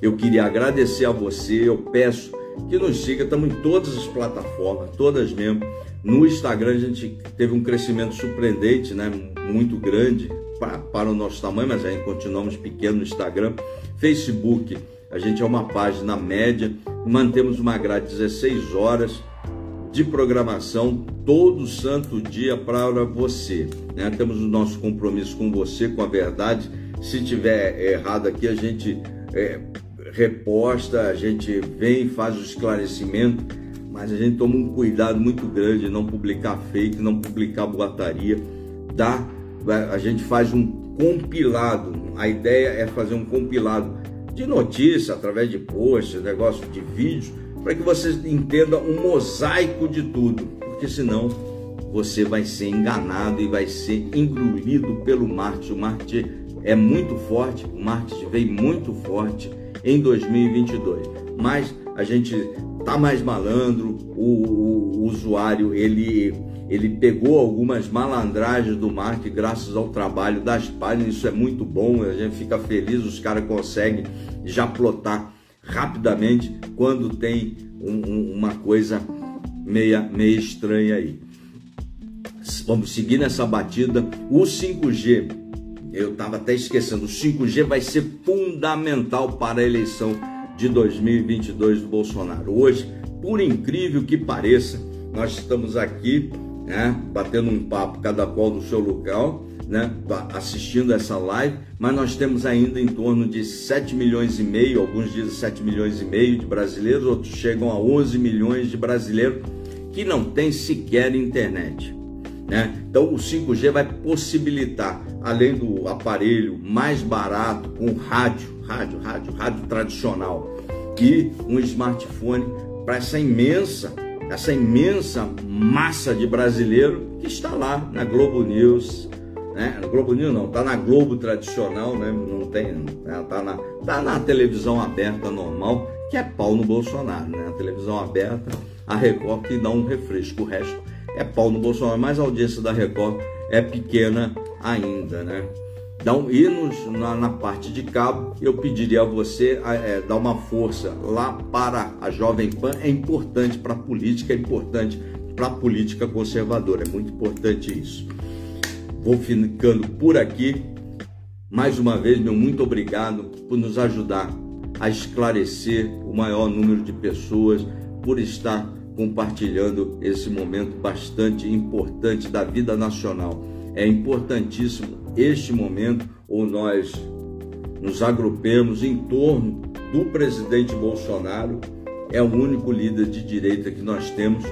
Eu queria agradecer a você, eu peço que nos siga. Estamos em todas as plataformas, todas mesmo. No Instagram a gente teve um crescimento surpreendente, né? Muito grande para, para o nosso tamanho, mas ainda continuamos pequeno no Instagram. Facebook, a gente é uma página média, mantemos uma grade de 16 horas de programação todo santo dia para você. Né? Temos o nosso compromisso com você, com a verdade. Se tiver errado aqui, a gente é, reposta, a gente vem, faz o esclarecimento, mas a gente toma um cuidado muito grande não publicar fake, não publicar boataria. Dá, a gente faz um compilado. A ideia é fazer um compilado de notícia através de posts, negócio de vídeos para que você entenda um mosaico de tudo, porque senão você vai ser enganado e vai ser engolido pelo marketing. O marketing é muito forte, o marketing veio muito forte em 2022, mas a gente tá mais malandro, o, o, o usuário ele ele pegou algumas malandragens do marketing graças ao trabalho das páginas, isso é muito bom, a gente fica feliz, os caras conseguem já plotar rapidamente quando tem um, um, uma coisa meia, meia estranha aí. Vamos seguir nessa batida. O 5G, eu estava até esquecendo, o 5G vai ser fundamental para a eleição de 2022 do Bolsonaro. Hoje, por incrível que pareça, nós estamos aqui né, batendo um papo, cada qual no seu local, né, assistindo essa live, mas nós temos ainda em torno de 7 milhões e meio, alguns dizem 7 milhões e meio de brasileiros, outros chegam a 11 milhões de brasileiros que não têm sequer internet. Né? Então o 5G vai possibilitar, além do aparelho mais barato, com rádio, rádio, rádio, rádio tradicional, e um smartphone para essa imensa, essa imensa massa de brasileiro que está lá na Globo News, né? No Globo News não, tá na Globo tradicional, né? Não tem, né? tá, na, tá na televisão aberta normal, que é pau no Bolsonaro, né? A televisão aberta, a Record que dá um refresco, o resto é pau no Bolsonaro, mas a audiência da Record é pequena ainda, né? Então, e nos, na, na, parte de cabo, eu pediria a você é, dar uma força lá para a Jovem Pan. É importante para a política, é importante para a política conservadora, é muito importante isso. Vou ficando por aqui. Mais uma vez, meu muito obrigado por nos ajudar a esclarecer o maior número de pessoas, por estar compartilhando esse momento bastante importante da vida nacional. É importantíssimo este momento, ou nós nos agrupemos em torno do presidente Bolsonaro, é o único líder de direita que nós temos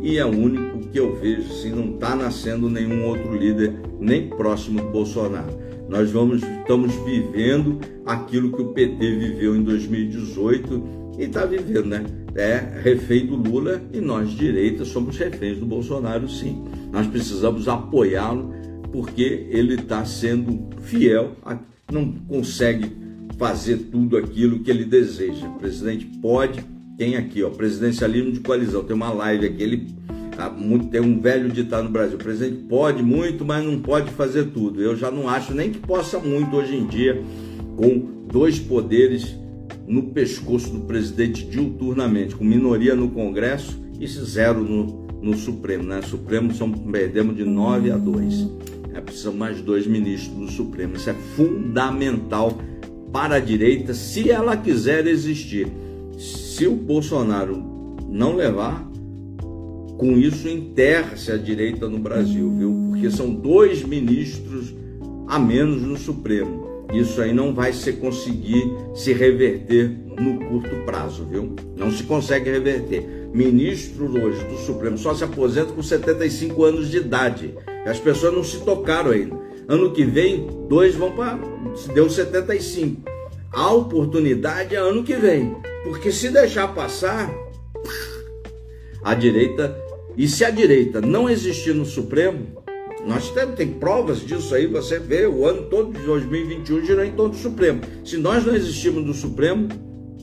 e é o único que eu vejo, assim, não está nascendo nenhum outro líder nem próximo do Bolsonaro. Nós vamos, estamos vivendo aquilo que o PT viveu em 2018 e está vivendo, né? É refém do Lula e nós, direita, somos reféns do Bolsonaro, sim. Nós precisamos apoiá-lo porque ele está sendo fiel, a, não consegue fazer tudo aquilo que ele deseja. O presidente pode tem aqui, ó, presidencialismo de coalizão. Tem uma live aqui, ele tá tem um velho ditado no Brasil: o presidente pode muito, mas não pode fazer tudo. Eu já não acho nem que possa muito hoje em dia, com dois poderes no pescoço do presidente diuturnamente, com minoria no Congresso e zero no, no Supremo. Né? Supremo são, perdemos de 9 a 2. É, precisam mais dois ministros do Supremo. Isso é fundamental para a direita, se ela quiser existir se o Bolsonaro não levar, com isso enterra-se a direita no Brasil, viu? Porque são dois ministros a menos no Supremo. Isso aí não vai se conseguir se reverter no curto prazo, viu? Não se consegue reverter. Ministro hoje do Supremo só se aposenta com 75 anos de idade. As pessoas não se tocaram ainda. Ano que vem, dois vão para. Deu 75. A oportunidade é ano que vem. Porque se deixar passar, a direita. E se a direita não existir no Supremo, nós temos tem provas disso aí, você vê, o ano todo de 2021 girou em torno do Supremo. Se nós não existirmos no Supremo,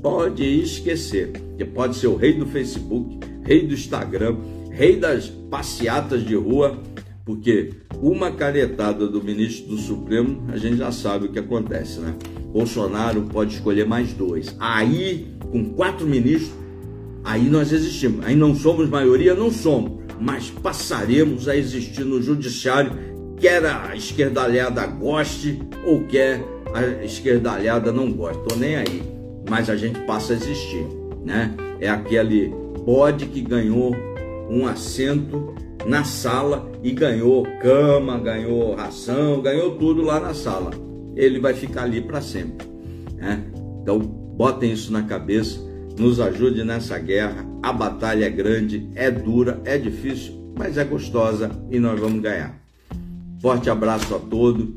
pode esquecer. Que pode ser o rei do Facebook, rei do Instagram, rei das passeatas de rua, porque uma caretada do ministro do Supremo, a gente já sabe o que acontece, né? Bolsonaro pode escolher mais dois. Aí, com quatro ministros, aí nós existimos. Aí não somos maioria, não somos, mas passaremos a existir no judiciário, quer a esquerdalhada goste ou quer a esquerdalhada não goste. Tô nem aí, mas a gente passa a existir, né? É aquele bode que ganhou um assento na sala e ganhou cama, ganhou ração, ganhou tudo lá na sala. Ele vai ficar ali para sempre. Né? Então, botem isso na cabeça, nos ajude nessa guerra. A batalha é grande, é dura, é difícil, mas é gostosa e nós vamos ganhar. Forte abraço a todos.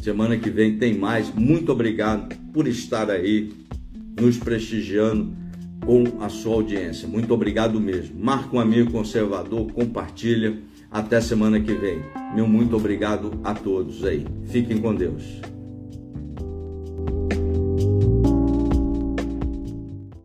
Semana que vem tem mais. Muito obrigado por estar aí nos prestigiando com a sua audiência. Muito obrigado mesmo. Marca um amigo conservador, compartilha. Até semana que vem. Meu muito obrigado a todos aí. Fiquem com Deus.